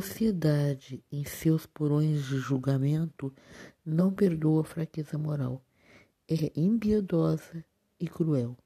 sociedade, em seus porões de julgamento, não perdoa a fraqueza moral. É impiedosa e cruel.